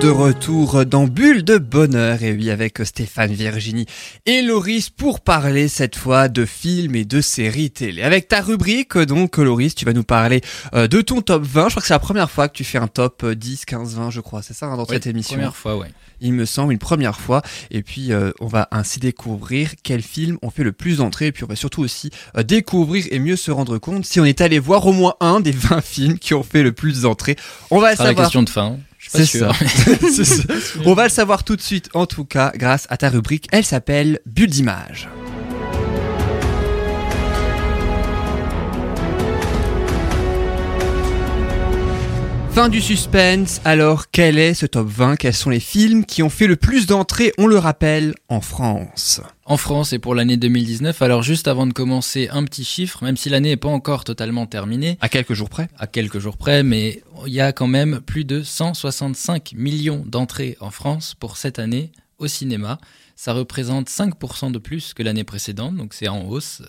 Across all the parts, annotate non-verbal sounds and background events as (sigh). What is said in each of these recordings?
de retour dans Bulle de Bonheur, et oui, avec Stéphane Virginie et Loris pour parler cette fois de films et de séries télé. Avec ta rubrique, donc, Loris, tu vas nous parler euh, de ton top 20. Je crois que c'est la première fois que tu fais un top 10, 15, 20, je crois, c'est ça, hein, dans cette émission? Première fois, ouais. Il me semble, une première fois. Et puis, euh, on va ainsi découvrir quels films ont fait le plus d'entrées. Et puis, on va surtout aussi euh, découvrir et mieux se rendre compte si on est allé voir au moins un des 20 films qui ont fait le plus d'entrées. On va savoir. la question de fin. C'est ça. (laughs) ça. On va le savoir tout de suite, en tout cas, grâce à ta rubrique. Elle s'appelle Bulle d'image. Fin du suspense, alors quel est ce top 20 Quels sont les films qui ont fait le plus d'entrées, on le rappelle, en France? En France et pour l'année 2019, alors juste avant de commencer, un petit chiffre, même si l'année n'est pas encore totalement terminée. À quelques jours près. À quelques jours près, mais il y a quand même plus de 165 millions d'entrées en France pour cette année au cinéma. Ça représente 5% de plus que l'année précédente, donc c'est en hausse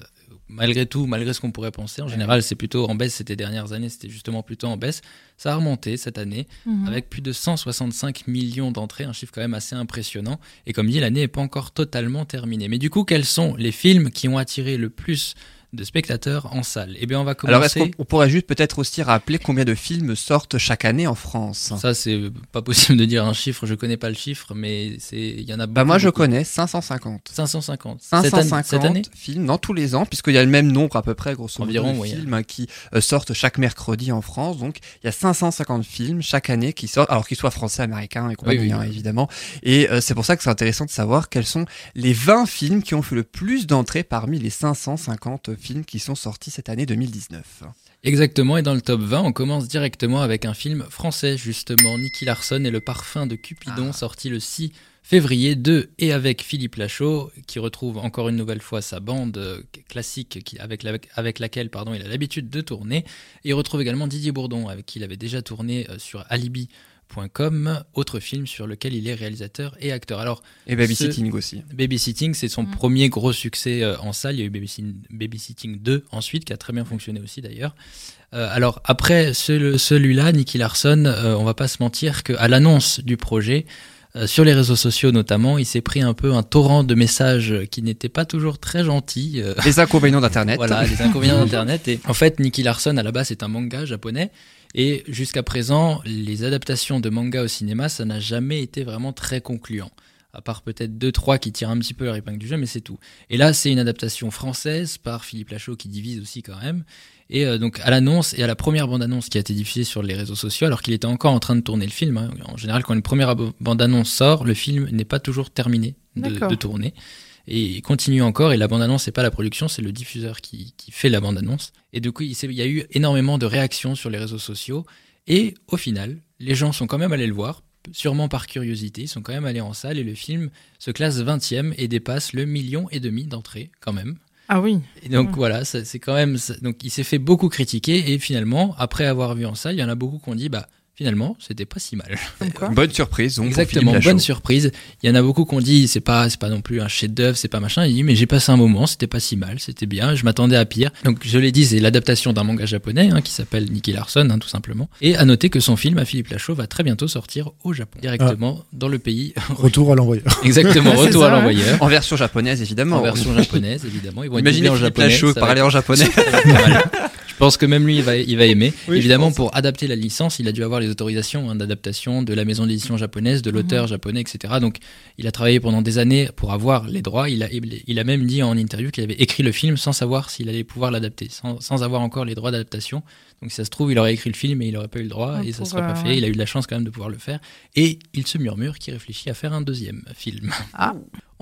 malgré tout, malgré ce qu'on pourrait penser, en général, c'est plutôt en baisse ces dernières années, c'était justement plutôt en baisse. Ça a remonté cette année mhm. avec plus de 165 millions d'entrées, un chiffre quand même assez impressionnant. Et comme dit, l'année n'est pas encore totalement terminée. Mais du coup, quels sont les films qui ont attiré le plus de spectateurs en salle. Eh bien, on va commencer. Alors, est-ce qu'on pourrait juste peut-être aussi rappeler combien de films sortent chaque année en France? Ça, c'est pas possible de dire un chiffre. Je connais pas le chiffre, mais c'est il y en a. Beaucoup, bah moi, je connais 550. 550. 550 cette année, films dans tous les ans, puisqu'il y a le même nombre à peu près, grosso modo, de films hein, qui euh, sortent chaque mercredi en France. Donc, il y a 550 films chaque année qui sortent, alors qu'ils soient français, américains et compagnie, hein, évidemment. Et euh, c'est pour ça que c'est intéressant de savoir quels sont les 20 films qui ont fait le plus d'entrées parmi les 550 films qui sont sortis cette année 2019. Exactement, et dans le top 20, on commence directement avec un film français, justement, Nicky Larson et le parfum de Cupidon, ah. sorti le 6 février 2 et avec Philippe Lachaud, qui retrouve encore une nouvelle fois sa bande euh, classique avec, avec laquelle pardon, il a l'habitude de tourner. Et il retrouve également Didier Bourdon, avec qui il avait déjà tourné euh, sur Alibi Com, autre film sur lequel il est réalisateur et acteur. Alors, et Babysitting aussi. Babysitting, c'est son mm. premier gros succès euh, en salle. Il y a eu Babysitting, 2 ensuite, qui a très bien fonctionné aussi d'ailleurs. Euh, alors, après celui-là, Nicky Larson, euh, on va pas se mentir qu'à l'annonce du projet, sur les réseaux sociaux notamment, il s'est pris un peu un torrent de messages qui n'étaient pas toujours très gentils. Les inconvénients d'Internet. (laughs) voilà, les inconvénients d'Internet. Et en fait, Nicky Larson, à la base, c'est un manga japonais. Et jusqu'à présent, les adaptations de manga au cinéma, ça n'a jamais été vraiment très concluant. À part peut-être deux, trois qui tirent un petit peu leur épingle du jeu, mais c'est tout. Et là, c'est une adaptation française par Philippe Lachaud qui divise aussi quand même. Et euh, donc à l'annonce et à la première bande-annonce qui a été diffusée sur les réseaux sociaux, alors qu'il était encore en train de tourner le film. Hein. En général, quand une première bande-annonce sort, le film n'est pas toujours terminé de, de tourner et il continue encore. Et la bande-annonce, c'est pas la production, c'est le diffuseur qui, qui fait la bande-annonce. Et du coup, il, il y a eu énormément de réactions sur les réseaux sociaux. Et au final, les gens sont quand même allés le voir, sûrement par curiosité, ils sont quand même allés en salle et le film se classe 20e et dépasse le million et demi d'entrées quand même. Ah oui. Et donc voilà, c'est quand même donc il s'est fait beaucoup critiquer et finalement après avoir vu en salle, il y en a beaucoup qui ont dit bah finalement, c'était pas si mal. bonne surprise. Donc, Exactement, bonne surprise. Il y en a beaucoup qui ont dit c'est pas c'est pas non plus un chef-d'œuvre, c'est pas machin. Il dit mais j'ai passé un moment, c'était pas si mal, c'était bien. Je m'attendais à pire. Donc je l'ai dit, c'est l'adaptation d'un manga japonais hein, qui s'appelle Nicky Larson, hein, tout simplement. Et à noter que son film à Philippe Lachaud va très bientôt sortir au Japon, directement ah. dans le pays. (laughs) Retour à l'envoyeur. (laughs) Exactement, retour à l'envoyeur. En version japonaise évidemment. En version japonaise évidemment. Ils vont Imaginez en japonais, Lachaud parler en japonais. Je pense que même lui, il va, il va aimer. Évidemment, pour adapter la licence, il a dû avoir les autorisations hein, d'adaptation de la maison d'édition japonaise, de l'auteur mhm. japonais, etc. Donc, il a travaillé pendant des années pour avoir les droits. Il a, il a même dit en interview qu'il avait écrit le film sans savoir s'il allait pouvoir l'adapter, sans, sans, avoir encore les droits d'adaptation. Donc, si ça se trouve, il aurait écrit le film et il n'aurait pas eu le droit ah, et ça ne serait pas fait. Il a eu de la chance quand même de pouvoir le faire. Et il se murmure qu'il réfléchit à faire un deuxième film. Ah.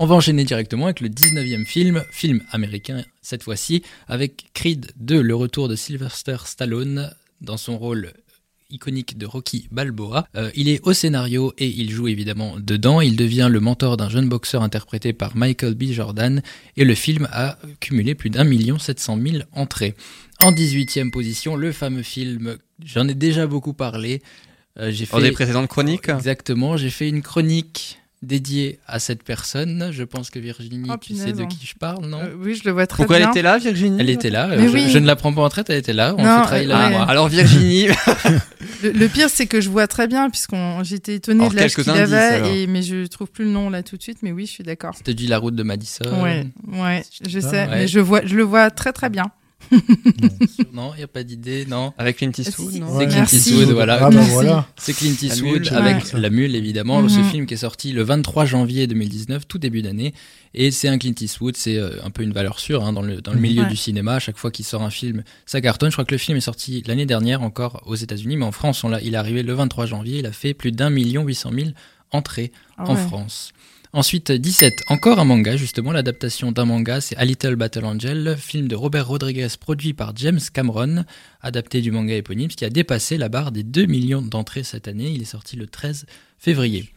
On va enchaîner directement avec le 19e film, film américain cette fois-ci, avec Creed 2, le retour de Sylvester Stallone dans son rôle iconique de Rocky Balboa. Euh, il est au scénario et il joue évidemment dedans. Il devient le mentor d'un jeune boxeur interprété par Michael B. Jordan et le film a cumulé plus d'un million sept cent mille entrées. En 18e position, le fameux film, j'en ai déjà beaucoup parlé. Euh, j'ai fait des précédentes chroniques. Exactement, j'ai fait une chronique dédié à cette personne. Je pense que Virginie, oh, tu sais de qui je parle, non euh, Oui, je le vois très Pourquoi bien. Pourquoi elle était là, Virginie Elle était là. Je, ne la prends pas en traite, elle était là. On non, fait travailler là. Alors Virginie. (laughs) le, pire, c'est que je vois très bien, puisqu'on j'étais étonnée de l'âge qu'il avait, et, mais je trouve plus le nom là tout de suite. Mais oui, je suis d'accord. C'était dit la route de Madison. Ouais, ouais, je sais, mais je vois, je le vois très très bien (laughs) non, il n'y a pas d'idée, non. Avec Clint Eastwood, non C'est Clint Eastwood, voilà. Ah, bah voilà. C'est Clint Eastwood avec La Mule, évidemment. Ce mhm. film qui est sorti le 23 janvier 2019, tout début d'année. Et c'est un Clint Eastwood, c'est euh, un peu une valeur sûre hein, dans le, dans le milieu du cinéma. À chaque fois qu'il sort un film, ça cartonne. Je crois que le film est sorti l'année dernière encore aux États-Unis, mais en France, on il est arrivé le 23 janvier. Il a fait plus d'un million huit cent mille entrées ah en France. Ensuite, 17, encore un manga, justement, l'adaptation d'un manga, c'est A Little Battle Angel, film de Robert Rodriguez produit par James Cameron, adapté du manga éponyme, qui a dépassé la barre des 2 millions d'entrées cette année. Il est sorti le 13 février.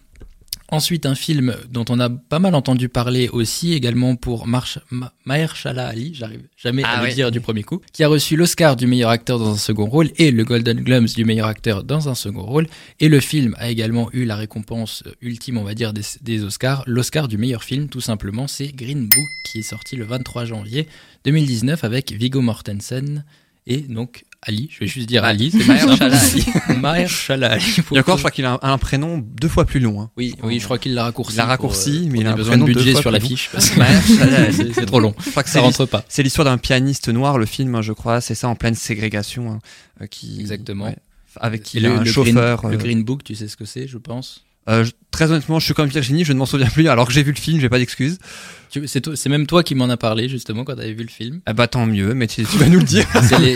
Ensuite, un film dont on a pas mal entendu parler aussi, également pour Mahershala Ali, j'arrive jamais à ah le dire du premier coup, qui a reçu l'Oscar du meilleur acteur dans un second rôle et le Golden Globes du meilleur acteur dans un second rôle. Et le film a également eu la récompense ultime, on va dire, des, des Oscars. L'Oscar du meilleur film, tout simplement, c'est Green Book, qui est sorti le 23 janvier 2019 avec Viggo Mortensen et donc Ali, je vais juste dire Ali, c'est (laughs) Maher Shala Ali. Et encore, je crois qu'il a un, prénom deux fois plus long. Hein. Oui, oui, je crois qu'il l'a raccourci. Il l'a raccourci, mais il a, besoin de budget sur l'affiche. c'est trop long. Je crois que ça rentre pas. C'est l'histoire d'un pianiste noir, le film, je crois. C'est ça, en pleine ségrégation. Hein, euh, qui, Exactement. avec qui il a un chauffeur. le euh, Green Book, tu sais ce que c'est, je pense. Euh, très honnêtement, je suis comme Virginie, je ne m'en souviens plus. Alors que j'ai vu le film, j'ai pas d'excuses. C'est même toi qui m'en as parlé justement quand tu avais vu le film. Ah bah tant mieux, mais tu, vas nous le dire.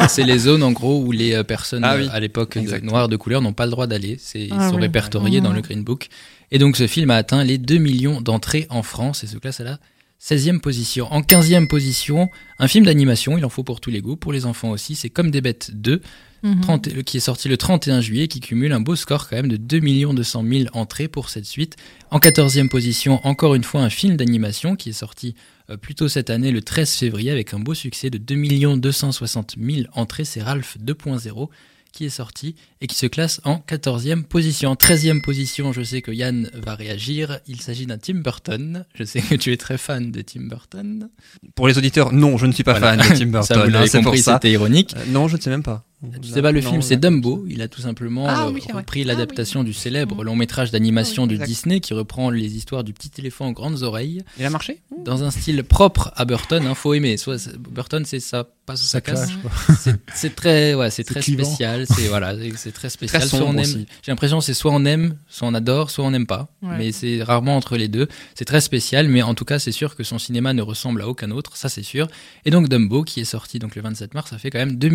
c'est les, zones en gros où les euh, personnes ah à l'époque noires de couleur n'ont pas le droit d'aller. Ils ah sont répertoriés dans le Green Book. Et donc ce film a atteint les 2 millions d'entrées en France et se classe à la 16e position. En 15e position, un film d'animation, il en faut pour tous les goûts, pour les enfants aussi, c'est Comme des bêtes 2, mhm. qui est sorti le 31 juillet, qui cumule un beau score quand même de 2 200 000 entrées pour cette suite. En 14e position, encore une fois, un film d'animation qui est sorti euh, plus tôt cette année, le 13 février, avec un beau succès de 2 260 000 entrées, c'est Ralph 2.0 qui est sorti et qui se classe en 14e position. En 13e position, je sais que Yann va réagir. Il s'agit d'un Tim Burton. Je sais que tu es très fan de Tim Burton. Pour les auditeurs, non, je ne suis pas fan de Tim Burton. (laughs) ça, vous l'avez compris, c'était ironique. Euh, non, je ne sais même pas. Tu sais pas, le film, c'est Dumbo. Il a tout simplement ah euh, repris ah l'adaptation du célèbre long métrage d'animation ah de Disney qui reprend les histoires du petit éléphant aux grandes oreilles. Il a marché? Dans un style propre à Burton. Il hein, faut aimer. Soit Burton, c'est ça passe ou ça, casse. (laughs) C'est très, ouais, c'est très spécial. C'est voilà, c'est très spécial. soit on aime. J'ai l'impression c'est soit on aime, soit on adore, soit on n'aime pas. Mais c'est rarement entre les deux. C'est très spécial, mais en tout cas, c'est sûr que son cinéma ne ressemble à aucun autre. Ça, c'est sûr. Et donc Dumbo, qui est sorti donc le 27 mars, ça fait quand même 2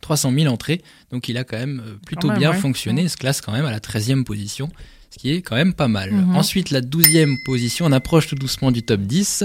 300 000 entrées. Donc il a quand même euh, plutôt bien fonctionné. Il se classe quand même à la 13e position ce qui est quand même pas mal. Mhm. Ensuite, la 12e position, on approche tout doucement du top 10.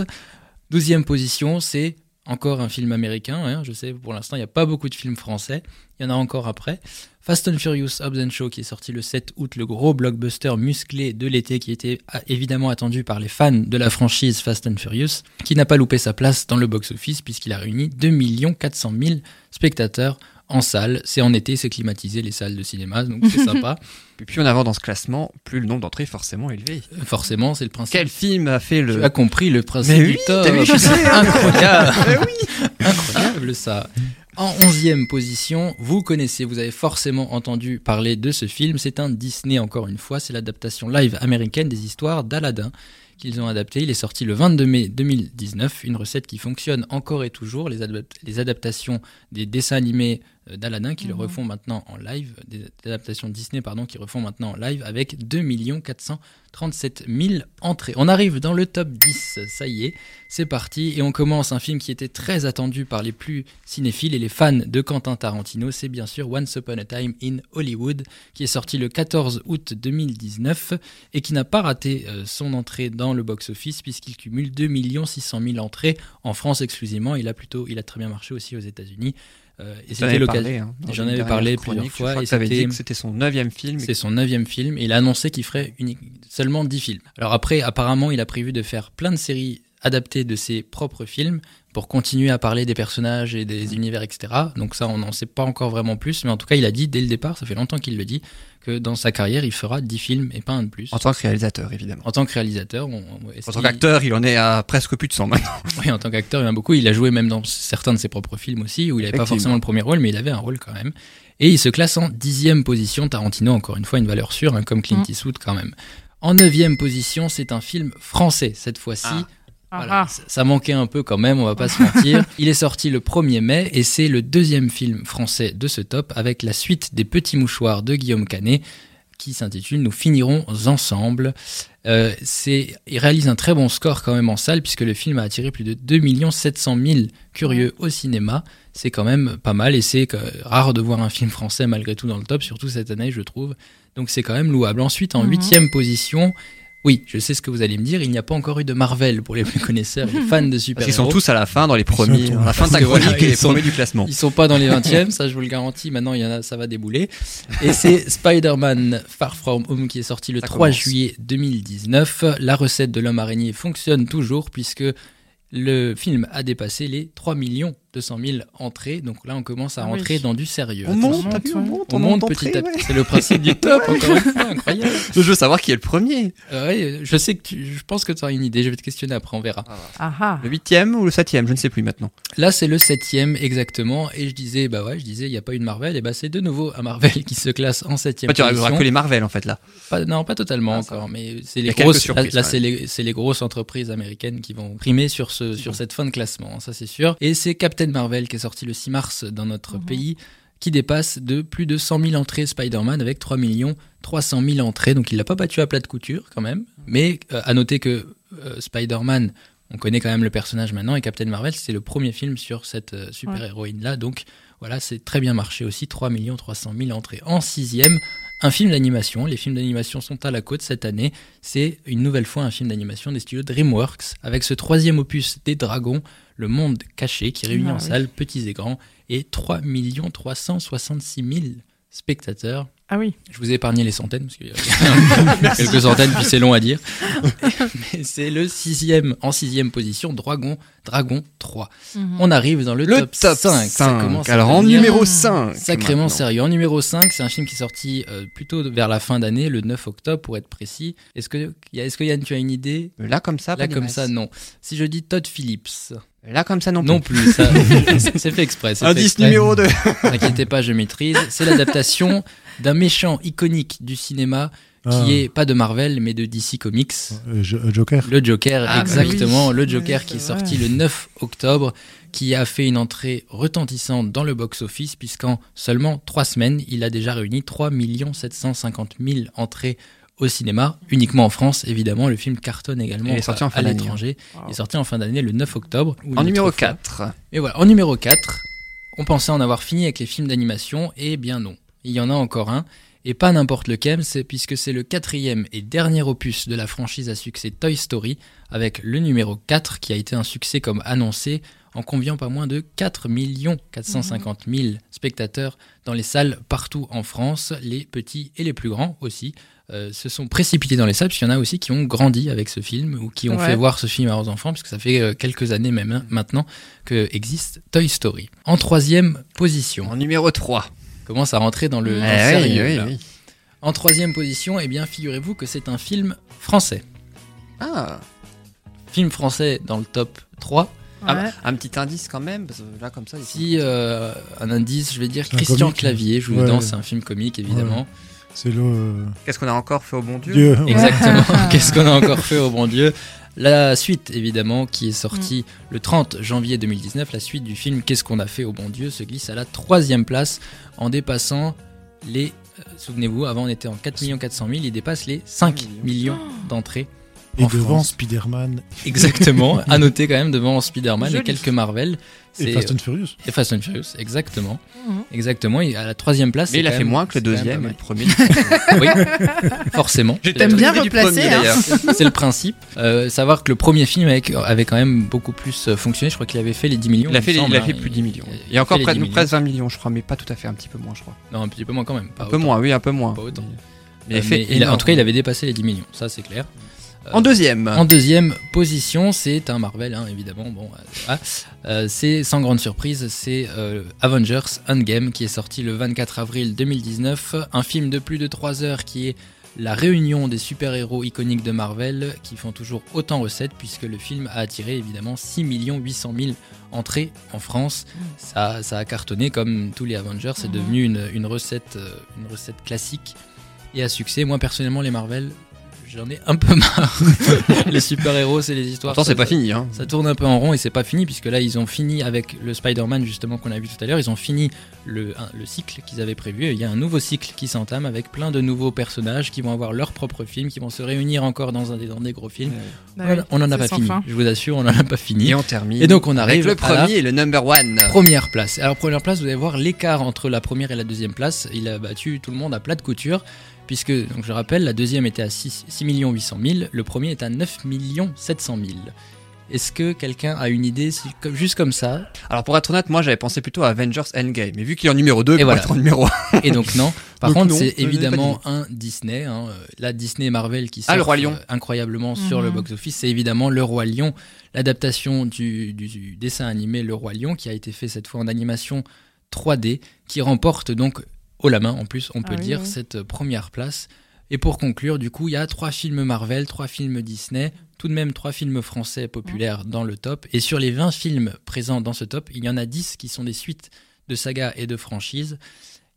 12e position, c'est encore un film américain. Hein. je sais, pour l'instant, il n'y a pas beaucoup de films français. Il y en a encore après. Fast and Furious Hobbs and Show qui est sorti le 7 août, le gros blockbuster musclé de l'été qui était évidemment attendu par les fans de la franchise Fast and Furious, qui n'a pas loupé sa place dans le box-office puisqu'il a réuni 2 400 000 spectateurs en salle. C'est en été, c'est climatisé les salles de cinéma, donc c'est (laughs) sympa. Et plus on avance dans ce classement, plus le nombre d'entrées est forcément élevé. Forcément, c'est le principe. Quel film a fait le. Tu as compris le principe Mais oui, du Incroyable. (laughs) oui. Incroyable ça. En onzième position, vous connaissez, vous avez forcément entendu parler de ce film. C'est un Disney encore une fois, c'est l'adaptation live américaine des histoires d'Aladin qu'ils ont adapté. Il est sorti le 22 mai 2019, une recette qui fonctionne encore et toujours. Les, les adaptations des dessins animés euh, d'Aladin qui le mhm. refont maintenant en live, des adaptations Disney pardon qui refont maintenant en live avec 2 437 000 entrées. On arrive dans le top 10, ça y est, c'est parti et on commence un film qui était très attendu par les plus cinéphiles et les fans de Quentin Tarantino, c'est bien sûr Once Upon a Time in Hollywood qui est sorti le 14 août 2019 et qui n'a pas raté euh, son entrée dans le box-office puisqu'il cumule 2 600 000 entrées en France exclusivement. Il a plutôt, il a très bien marché aussi aux États-Unis. Euh, et c'était l'occasion. Hein, J'en avais parlé plusieurs fois. Et c'était son neuvième film. C'est son neuvième film. Et il a annoncé qu'il ferait seulement 10 films. Alors après, apparemment, il a prévu de faire plein de séries adaptées de ses propres films. Pour continuer à parler des personnages et des univers, etc. Donc ça, on n'en sait pas encore vraiment plus, mais en tout cas, il a dit dès le départ, ça fait longtemps qu'il le dit, que dans sa carrière, il fera 10 films et pas un de plus. En tant que réalisateur, évidemment. En tant que réalisateur. en tant qu'acteur, il en est à presque plus de 100 maintenant. (laughs) oui, en tant qu'acteur, il y en a beaucoup. Il a joué même dans certains de ses propres films aussi, où il n'avait pas forcément le premier rôle, mais il avait un rôle quand même. Et il se classe en dixième position. Tarantino, encore une fois, une valeur sûre, hein, comme Clint mm. Eastwood quand même. En neuvième position, c'est un film français cette fois-ci. Ah. Voilà, ah. ça manquait un peu quand même, on va pas se mentir. (laughs) Il est sorti le 1er mai et c'est le deuxième film français de ce top avec la suite des Petits Mouchoirs de Guillaume Canet qui s'intitule Nous finirons ensemble. Euh, il réalise un très bon score quand même en salle puisque le film a attiré plus de 2 700 000 curieux au cinéma. C'est quand même pas mal et c'est rare de voir un film français malgré tout dans le top, surtout cette année je trouve. Donc c'est quand même louable. Ensuite en mhm. huitième position, oui, je sais ce que vous allez me dire. Il n'y a pas encore eu de Marvel pour les plus (laughs) connaisseurs, les fans de super-héros. Ils sont tous à la fin, dans les premiers, à la fin de ta (laughs) chronique et les premiers du classement. Ils sont pas dans les (laughs) 20e, ça je vous le garantis. Maintenant, il y en a, ça va débouler. Et c'est Spider-Man Far From Home qui est sorti le 3 juillet 2019. La recette de l'homme araignée fonctionne toujours puisque le film a dépassé les 3 millions 200 000 entrées. Donc là, on commence à ah rentrer dans du sérieux. On monte, on monte, petit à petit. C'est le principe du top, (laughs) encore une fois, incroyable. (laughs) Je veux savoir qui est le premier. Euh, je sais que je pense que tu as une idée. Je vais te questionner après, on verra. Ah, ah. Le huitième ou le septième, je ne sais plus maintenant. Là, c'est le septième exactement. Et je disais, bah ouais, je disais, il n'y a pas eu de Marvel. Et bah c'est de nouveau un Marvel (laughs) qui se classe en septième. tu auras que les Marvel en fait là. non, pas totalement encore, mais c'est les grosses. Là, c'est les, les, grosses entreprises américaines qui vont primer sur ce, sur cette fin de classement. Ça, c'est sûr. Et c'est Captain Marvel qui est sorti le 6 mars dans notre mhm. pays, qui dépasse de plus de 100 000 entrées Spider-Man avec 3 300 000 entrées. Donc il l'a pas battu à plat de couture quand même. Mais euh, à noter que euh, Spider-Man, on connaît quand même le personnage maintenant, et Captain Marvel, c'est le premier film sur cette euh, super-héroïne-là. Donc voilà, c'est très bien marché aussi, 3 300 000 entrées. En sixième, un film d'animation. Les films d'animation sont à la côte cette année. C'est une nouvelle fois un film d'animation des studios DreamWorks avec ce troisième opus des dragons le Monde Caché, qui réunit ah en salle petits et grands, et 3 366 000 spectateurs. Ah oui. Je vous ai épargné les centaines, parce qu'il y a (laughs) (laughs) quelques centaines, puis c'est long à dire. Mais c'est le sixième, en sixième position, Dragon, Dragon 3. Mhm. On arrive dans le, top, 5. Alors en numéro 5. Sacrément sérieux. En numéro 5, c'est un film qui est sorti euh, plutôt vers la fin d'année, le 9 octobre pour être précis. Est-ce que, est que Yann, tu as une idée? Là comme ça, Là comme ça, non. Si je dis Todd Phillips. Là, comme ça, non plus. Non plus, (laughs) c'est fait exprès. Indice numéro 2. N'inquiétez pas, je maîtrise. C'est l'adaptation d'un méchant iconique du cinéma qui ah. est pas de Marvel, mais de DC Comics. Euh, euh, Joker. Le Joker, ah, bah exactement. Le Joker qui est sorti le 9 octobre, qui a fait une entrée retentissante dans le box-office, puisqu'en seulement trois semaines, il a déjà réuni 3 750 000 entrées au cinéma, uniquement en France, évidemment. Le film cartonne également est sorti en fin à l'étranger. Il est sorti en fin d'année le 9 octobre. En numéro 4. Et voilà, en numéro 4, on pensait en avoir fini avec les films d'animation, et bien non. Il y en a encore un, et pas n'importe lequel, puisque c'est le quatrième et dernier opus de la franchise à succès Toy Story, avec le numéro 4 qui a été un succès comme annoncé, en conviant pas moins de 4 450 000 spectateurs dans les salles partout en France, les petits et les plus grands aussi. Euh, se sont précipités dans les salles, puisqu'il y en a aussi qui ont grandi avec ce film ou qui ont fait voir ce film à leurs enfants, puisque ça fait euh, quelques années même hein, maintenant que existe Toy Story. En troisième position. En numéro 3. Commence à rentrer dans le, eh sérieux. En troisième position, eh bien, figurez-vous que c'est un film français. Ah Film français dans le top 3. Ah, un petit indice quand même, parce que là comme ça. Si, euh, un indice, je vais dire Christian Clavier, je vous ouais. c'est un film comique évidemment. C'est le. Qu'est-ce qu'on a encore fait au bon Dieu, Exactement. (laughs) Qu'est-ce qu'on a encore fait au bon Dieu La suite, évidemment, qui est sortie mm. le 30 janvier 2019, la suite du film Qu'est-ce qu'on a fait au bon Dieu se glisse à la troisième place en dépassant les. Euh, souvenez-vous, avant on était en 4 400 000, il dépasse les 5 millions d'entrées et devant Spider-Man. Exactement. (laughs) à noter quand même devant Spider-Man et quelques Marvel. Et Fast and Furious. Et Fast and Furious, exactement. Mhm. Exactement. à la troisième place. Mais il a fait moins que le deuxième et le premier. (laughs) oui, forcément. T'aimes bien replacer. Hein. C'est le principe. Euh, savoir que le premier film avait, quand même beaucoup plus euh, fonctionné. Je crois qu'il avait fait les 10 millions. Il a fait, il a fait plus de 10 millions. Il y a encore près, presque 20 millions, je crois, mais pas tout à fait, un petit peu moins, je crois. Non, un petit peu moins quand même. un peu moins, oui, un peu moins. Pas autant. Mais, euh, en tout cas, il avait dépassé les 10 millions, ça c'est clair. En deuxième. En deuxième position, c'est un Marvel, hein, évidemment. Bon, c'est sans grande surprise, c'est Avengers Endgame qui est sorti le 24 avril 2019. Un film de plus de 3 heures qui est la réunion des super-héros iconiques de Marvel qui font toujours autant recettes puisque le film a attiré évidemment 6 800 000 entrées en France. Ça, ça a cartonné comme tous les Avengers, c'est mm. devenu une, recette, euh, une recette classique et à succès. Moi personnellement les Marvel, j'en ai un peu marre. (laughs) les super-héros, c'est les histoires. Pourtant, c'est pas fini. Hein. Ça tourne un peu en rond et c'est pas fini, puisque là, ils ont fini avec le Spider-Man, justement, qu'on a vu tout à l'heure. Ils ont fini le, le cycle qu'ils avaient prévu. il y a un nouveau cycle qui s'entame avec plein de nouveaux personnages qui vont avoir leur propre film, qui vont se réunir encore dans, un, des, dans des gros films. Bah on n'en a pas fini. Je vous assure, on n'en a pas fini. Et on termine. Et donc, on arrive. Avec le premier et le number one. Première place. Alors, première place, vous allez voir l'écart entre la première et la deuxième place. Il a battu tout le monde à plat de couture puisque, donc je rappelle, la deuxième était à 6, 6 800 000, le premier est à 9 700 000. Est-ce que quelqu'un a une idée juste comme ça Alors pour être honnête, moi j'avais pensé plutôt à Avengers Endgame, mais vu qu'il est en numéro 2, il voilà. être en numéro 1. (laughs) Et donc non. Par contre, c'est évidemment un Disney. Hein. La Disney Marvel qui sort ah, euh, incroyablement sur le mhm. box-office, c'est évidemment Le Roi Lion, l'adaptation du, du, dessin animé Le Roi Lion, qui a été fait cette fois en animation 3D, qui remporte donc haut la main en plus, on peut ah dire, cette première place. Et pour conclure, du coup, il y a trois films Marvel, trois films Disney, tout de même trois films français populaires dans le top. Et sur les 20 films présents dans ce top, il y en a 10 qui sont des suites de sagas et de franchises.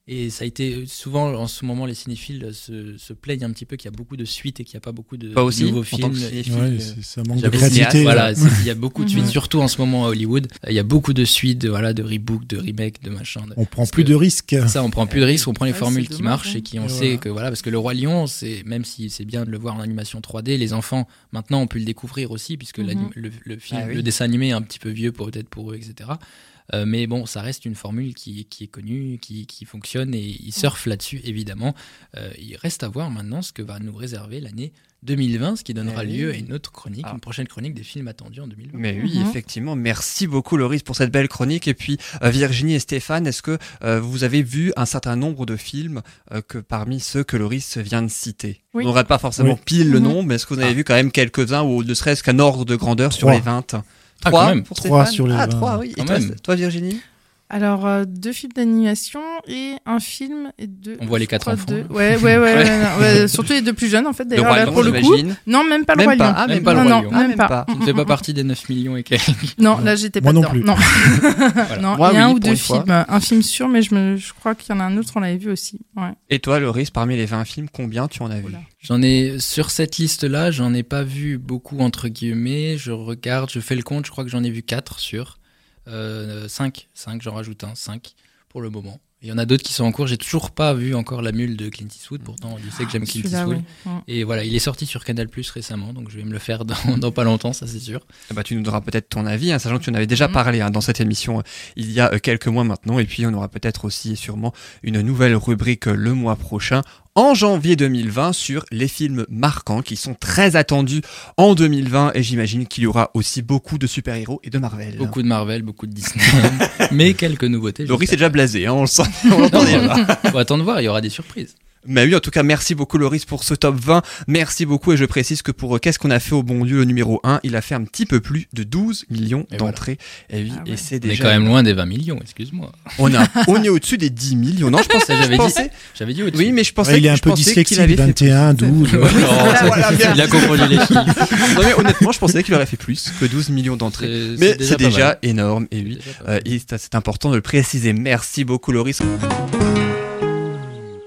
Et ça a été souvent en ce moment les cinéphiles se, plaignent un petit peu qu'il y a beaucoup de suites et qu'il n'y a pas beaucoup de nouveaux films. ça manque de créativité. Voilà, il y a beaucoup de suites, surtout en ce moment à Hollywood. Il y a beaucoup de suites, voilà, de rebooks, de remakes, de machin. On prend plus de risques. Ça, on prend plus de risques. On prend les formules qui marchent et qui on sait que voilà, parce que le roi lion, c'est même si c'est bien de le voir en animation 3D, les enfants maintenant on peut le découvrir aussi puisque mhm. le, film, ah le dessin animé est un petit peu vieux peut-être pour eux, etc. Euh, mais bon, ça reste une formule qui, qui est connue, qui, qui, fonctionne et ils surfent là-dessus évidemment. Euh, il reste à voir maintenant ce que va nous réserver l'année 2020, ce qui donnera eh lieu à une autre chronique, ah. une prochaine chronique des films attendus en 2020. Mais oui, mhm. effectivement. Merci beaucoup, Loris, pour cette belle chronique. Et puis, euh, Virginie et Stéphane, est-ce que vous avez vu un certain nombre de films que parmi ceux que Loris vient de citer? On n'aurait pas forcément pile le mhm. nom, mais est-ce que vous avez ah. vu quand même quelques-uns, ou ne serait-ce qu'un ordre de grandeur sur les 20 3 ah, pour sur les Ah, 3, oui. Et toi, toi, Virginie alors, euh, deux films d'animation et un film et deux. On voit les quatre enfants. Ouais, (laughs) ouais, ouais, Surtout les deux plus jeunes, en fait, d'ailleurs, pour le coup. Non, même pas le Roi Lion. Ah, même, pas le Roi Lion. Non, même, pas. Tu ne fais pas partie des 9 millions et quelques. (laughs) Non, là, j'étais pas Moi non Plus. Non. (laughs) non, il y a un ou deux films. Un film sûr, mais je, me, je crois qu'il y en a un autre, on l'avait vu aussi. Ouais. Et toi, Loris, parmi les 20 films, combien tu en as vu? J'en ai, sur cette liste-là, j'en ai pas vu beaucoup, entre guillemets. Je regarde, je fais le compte, je crois que j'en ai vu 4 sur. 5, euh, 5, j'en rajoute un, 5 pour le moment. Il y en a d'autres qui sont en cours. J'ai toujours pas vu encore la mule de Clint Eastwood. Pourtant, je sais que j'aime Clint Eastwood. Et voilà, il est sorti sur Canal Plus récemment, donc je vais me le faire dans, (laughs) pas longtemps, ça c'est sûr. Eh ben, tu nous donneras peut-être ton avis, hein, sachant que tu en avais déjà mm. parlé hein, dans cette émission euh, il y a euh, quelques mois maintenant. Et puis on aura peut-être aussi et sûrement une nouvelle rubrique le mois prochain en janvier 2020 sur les films marquants qui sont très attendus en 2020 et j'imagine qu'il y aura aussi beaucoup de super-héros et de Marvel. Beaucoup de Marvel, beaucoup de Disney, (laughs) mais quelques nouveautés. Laurie c'est déjà blasé, hein, on le sent, on l'entend (laughs) déjà. Faut attendre voir, il y aura des surprises. Mais oui, en tout cas, merci beaucoup Loris pour ce top 20. Merci beaucoup et je précise que pour euh, Qu'est-ce qu'on a fait au bon Dieu, le numéro 1, il a fait un petit peu plus de 12 millions d'entrées. Et oui, ah et c'est déjà... On est quand même loin des 20 millions, excuse-moi. On, a, (laughs) on est au-dessus des 10 millions. Non, je (laughs) pensais, j'avais dit, j'avais dit Oui, mais je pensais il est un peu dyslexique, 21, 12. (laughs) il a confondu les chiffres. Non, mais honnêtement, je pensais qu'il aurait fait plus que 12 millions d'entrées. Mais c'est déjà, énorme. Et oui, euh, c'est important de le préciser. Merci beaucoup Loris.